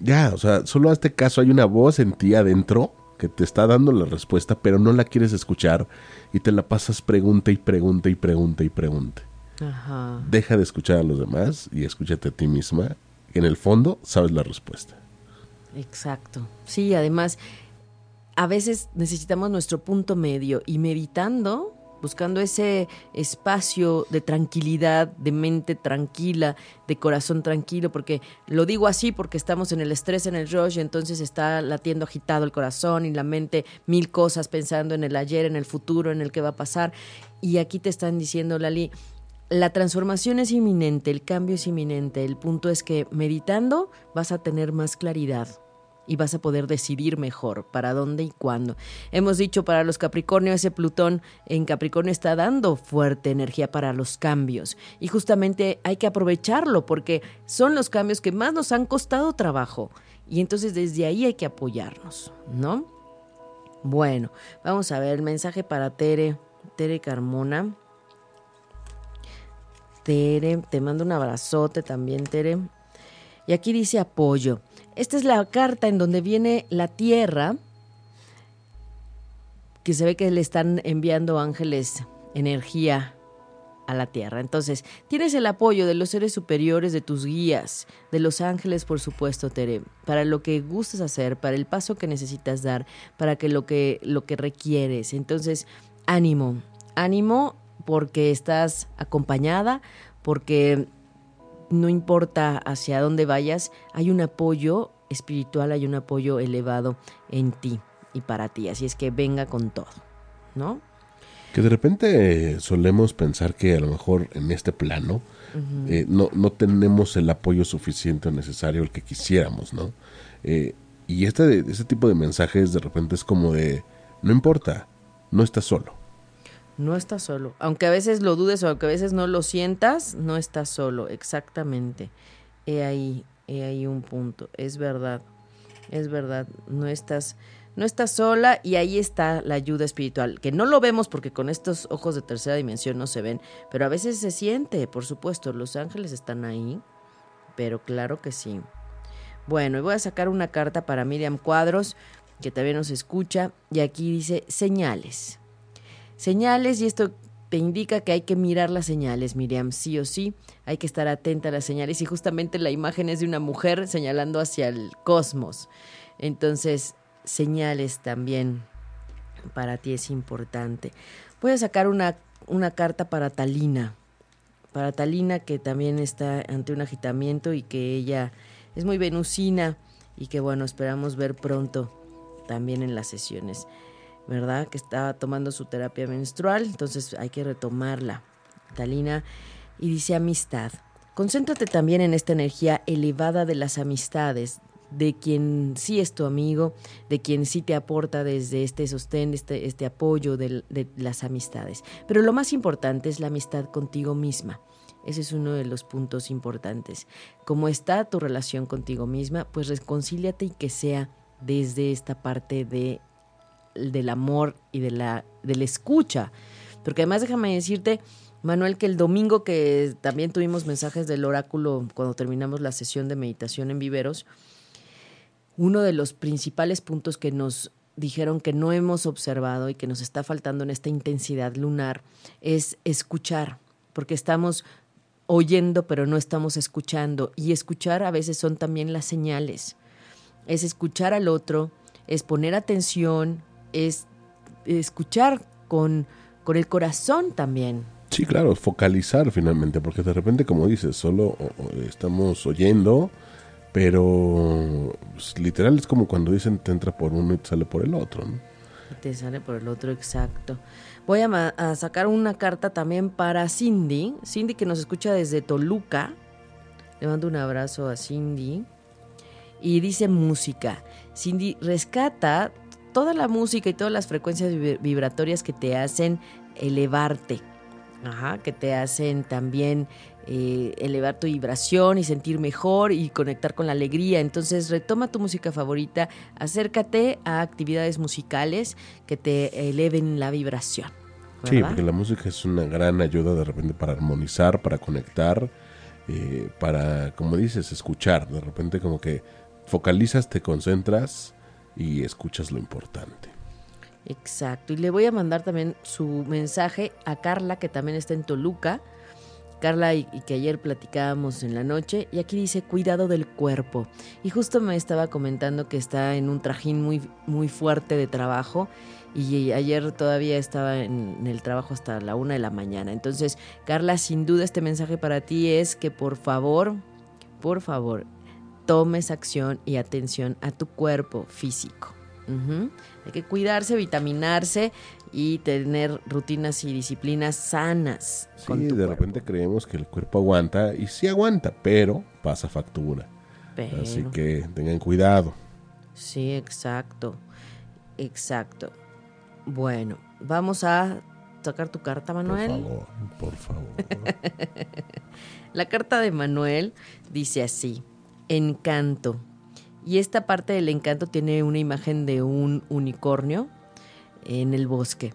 ya, o sea, solo a este caso hay una voz en ti adentro que te está dando la respuesta, pero no la quieres escuchar y te la pasas pregunta y pregunta y pregunta y pregunta. Ajá. Deja de escuchar a los demás y escúchate a ti misma. En el fondo sabes la respuesta. Exacto. Sí, además, a veces necesitamos nuestro punto medio y meditando buscando ese espacio de tranquilidad, de mente tranquila, de corazón tranquilo, porque lo digo así porque estamos en el estrés, en el rush, y entonces está latiendo agitado el corazón y la mente mil cosas pensando en el ayer, en el futuro, en el que va a pasar. Y aquí te están diciendo, Lali, la transformación es inminente, el cambio es inminente, el punto es que meditando vas a tener más claridad, y vas a poder decidir mejor para dónde y cuándo. Hemos dicho para los Capricornio, ese Plutón en Capricornio está dando fuerte energía para los cambios y justamente hay que aprovecharlo porque son los cambios que más nos han costado trabajo y entonces desde ahí hay que apoyarnos, ¿no? Bueno, vamos a ver el mensaje para Tere, Tere Carmona. Tere, te mando un abrazote también, Tere. Y aquí dice apoyo. Esta es la carta en donde viene la tierra, que se ve que le están enviando ángeles energía a la tierra. Entonces, tienes el apoyo de los seres superiores, de tus guías, de los ángeles, por supuesto, Tere, para lo que gustes hacer, para el paso que necesitas dar, para que lo que, lo que requieres. Entonces, ánimo, ánimo porque estás acompañada, porque no importa hacia dónde vayas, hay un apoyo espiritual, hay un apoyo elevado en ti y para ti. Así es que venga con todo, ¿no? Que de repente solemos pensar que a lo mejor en este plano eh, no, no tenemos el apoyo suficiente o necesario, el que quisiéramos, ¿no? Eh, y este, este tipo de mensajes de repente es como de, no importa, no estás solo. No estás solo. Aunque a veces lo dudes o aunque a veces no lo sientas, no estás solo, exactamente. He ahí, he ahí un punto. Es verdad, es verdad. No estás, no sola y ahí está la ayuda espiritual, que no lo vemos porque con estos ojos de tercera dimensión no se ven, pero a veces se siente, por supuesto. Los ángeles están ahí, pero claro que sí. Bueno, y voy a sacar una carta para Miriam Cuadros, que también nos escucha, y aquí dice señales señales y esto te indica que hay que mirar las señales, Miriam, sí o sí, hay que estar atenta a las señales y justamente la imagen es de una mujer señalando hacia el cosmos. Entonces, señales también para ti es importante. Voy a sacar una, una carta para Talina, para Talina que también está ante un agitamiento y que ella es muy venusina y que bueno, esperamos ver pronto también en las sesiones. ¿Verdad? Que está tomando su terapia menstrual, entonces hay que retomarla. Talina y dice amistad. Concéntrate también en esta energía elevada de las amistades, de quien sí es tu amigo, de quien sí te aporta desde este sostén, este, este apoyo de, de las amistades. Pero lo más importante es la amistad contigo misma. Ese es uno de los puntos importantes. ¿Cómo está tu relación contigo misma? Pues reconcíliate y que sea desde esta parte de del amor y de la, escucha. Porque además déjame decirte, Manuel, que el domingo que también tuvimos mensajes del oráculo cuando terminamos la sesión de meditación en viveros, uno de los principales puntos que nos dijeron que no hemos observado y que nos está faltando en esta intensidad lunar es escuchar, porque estamos oyendo pero no estamos escuchando y escuchar a veces son también las señales. Es escuchar al otro, es poner atención, es escuchar con, con el corazón también. Sí, claro, focalizar finalmente, porque de repente, como dices, solo estamos oyendo, pero pues, literal es como cuando dicen te entra por uno y te sale por el otro, ¿no? Te sale por el otro, exacto. Voy a, a, sacar una carta también para Cindy, Cindy que nos escucha desde Toluca. Le mando un abrazo a Cindy. Y dice música. Cindy rescata toda la música y todas las frecuencias vibratorias que te hacen elevarte, Ajá, que te hacen también eh, elevar tu vibración y sentir mejor y conectar con la alegría. Entonces retoma tu música favorita, acércate a actividades musicales que te eleven la vibración. Sí, porque la música es una gran ayuda de repente para armonizar, para conectar, eh, para, como dices, escuchar. De repente como que focalizas, te concentras y escuchas lo importante. Exacto. Y le voy a mandar también su mensaje a Carla, que también está en Toluca. Carla y, que ayer platicábamos en la noche. Y aquí dice cuidado del cuerpo. Y justo me estaba comentando que está en un trajín muy, muy fuerte de trabajo. Y ayer todavía estaba en el trabajo hasta la una de la mañana. Entonces, Carla, sin duda este mensaje para ti es que por favor, por favor, tomes acción y atención a tu cuerpo físico. Hay que cuidarse, vitaminarse y tener rutinas y disciplinas sanas. Sí, de repente creemos que el cuerpo aguanta y sí aguanta, pero pasa factura. Así que tengan cuidado. Sí, exacto. Exacto. Bueno, vamos a sacar tu carta, Manuel. Por favor, por favor. La carta de Manuel dice así: Encanto. Y esta parte del encanto tiene una imagen de un unicornio en el bosque.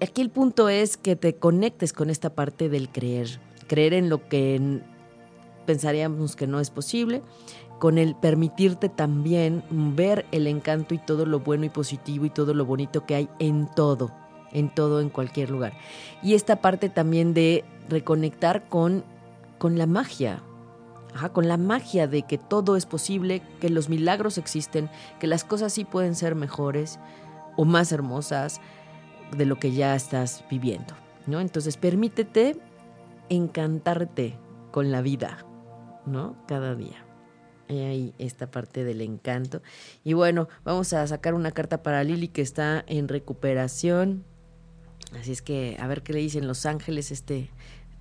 Aquí el punto es que te conectes con esta parte del creer, creer en lo que pensaríamos que no es posible, con el permitirte también ver el encanto y todo lo bueno y positivo y todo lo bonito que hay en todo, en todo, en cualquier lugar. Y esta parte también de reconectar con, con la magia, con la magia de que todo es posible, que los milagros existen, que las cosas sí pueden ser mejores o más hermosas de lo que ya estás viviendo, ¿no? Entonces permítete encantarte con la vida, ¿no? Cada día. Y ahí esta parte del encanto. Y bueno, vamos a sacar una carta para Lili que está en recuperación. Así es que a ver qué le dicen los ángeles este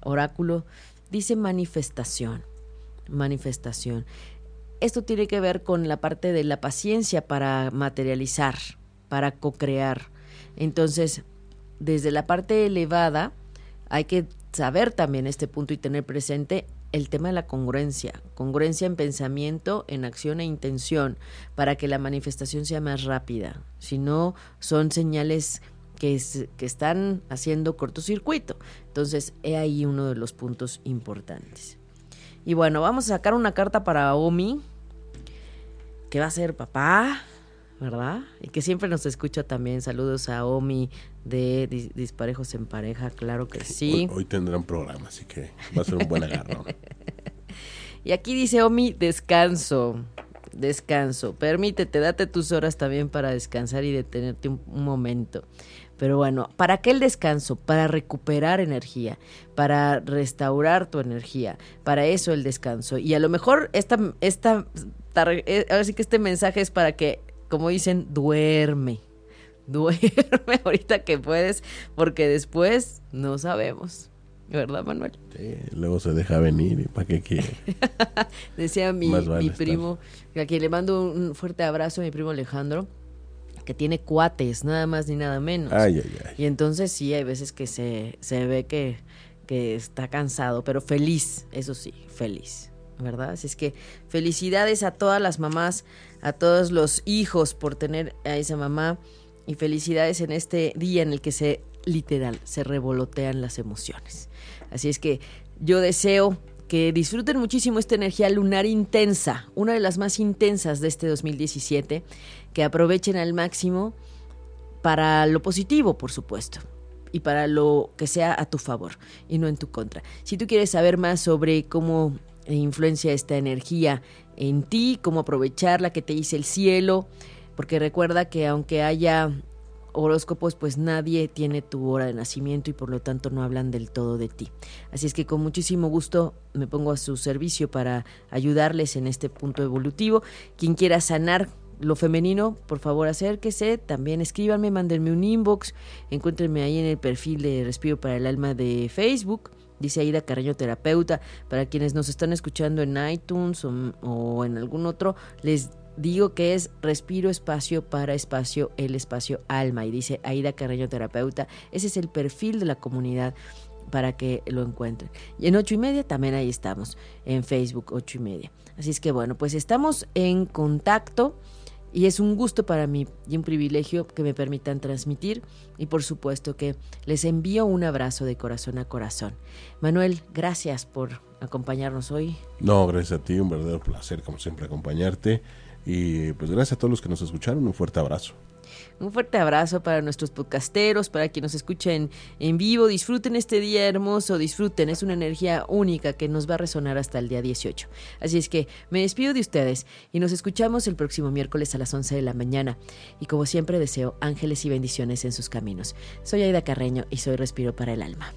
oráculo. Dice manifestación manifestación. Esto tiene que ver con la parte de la paciencia para materializar, para co-crear. Entonces, desde la parte elevada, hay que saber también este punto y tener presente el tema de la congruencia, congruencia en pensamiento, en acción e intención, para que la manifestación sea más rápida. Si no, son señales que, que están haciendo cortocircuito. Entonces, he ahí uno de los puntos importantes. Y bueno, vamos a sacar una carta para Omi, que va a ser papá, ¿verdad? Y que siempre nos escucha también. Saludos a Omi de Disparejos en Pareja, claro que sí. Hoy, tendrán programa, así que va a ser un buen agarro. y aquí dice Omi, descanso, descanso. Permítete, date tus horas también para descansar y detenerte un momento. Pero bueno, ¿para qué el descanso? Para recuperar energía, para restaurar tu energía, para eso el descanso. Y a lo mejor esta, esta, eh, ahora sí que este mensaje es para que, como dicen, duerme. Duerme ahorita que puedes, porque después no sabemos. ¿Verdad, Manuel? Sí, luego se deja venir y para qué quiere. Decía mi, mi primo, a quien le mando un fuerte abrazo, mi primo Alejandro que tiene cuates, nada más ni nada menos. Ay, ay, ay. Y entonces sí, hay veces que se, se ve que, que está cansado, pero feliz, eso sí, feliz. ¿verdad? Así es que felicidades a todas las mamás, a todos los hijos por tener a esa mamá y felicidades en este día en el que se literal se revolotean las emociones. Así es que yo deseo que disfruten muchísimo esta energía lunar intensa, una de las más intensas de este 2017, que aprovechen al máximo para lo positivo, por supuesto, y para lo que sea a tu favor y no en tu contra. Si tú quieres saber más sobre cómo influencia esta energía en ti, cómo aprovecharla, que te dice el cielo, porque recuerda que aunque haya horóscopos, pues nadie tiene tu hora de nacimiento y por lo tanto no hablan del todo de ti. Así es que con muchísimo gusto me pongo a su servicio para ayudarles en este punto evolutivo. Quien quiera sanar lo femenino, por favor acérquese, también escríbanme, mándenme un inbox, encuéntrenme ahí en el perfil de Respiro para el Alma de Facebook. Dice Aida Carreño Terapeuta. Para quienes nos están escuchando en iTunes o, en algún otro, les digo que es respiro espacio para espacio, el espacio alma. Y dice Aida Carreño Terapeuta, ese es el perfil de la comunidad. para que lo encuentren. Y en ocho y media también ahí estamos, en Facebook ocho y media. Así es que bueno, pues estamos en contacto y es un gusto para mí y un privilegio que me permitan transmitir y por supuesto que les envío un abrazo de corazón a corazón. Manuel, gracias por acompañarnos hoy. No, gracias a ti, un verdadero placer como siempre acompañarte y pues gracias a todos los que nos escucharon, un fuerte abrazo. Un fuerte abrazo para nuestros podcasteros, para quienes nos escuchen en vivo. Disfruten este día hermoso, disfruten. Es una energía única que nos va a resonar hasta el día 18. Así es que me despido de ustedes y nos escuchamos el próximo miércoles a las 11 de la mañana. Y como siempre deseo ángeles y bendiciones en sus caminos. Soy Aida Carreño y soy Respiro para el Alma.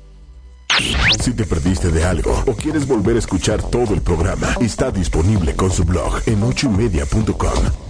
Si te perdiste de algo o quieres volver a escuchar todo el programa, está disponible con su blog en ochoymedia.com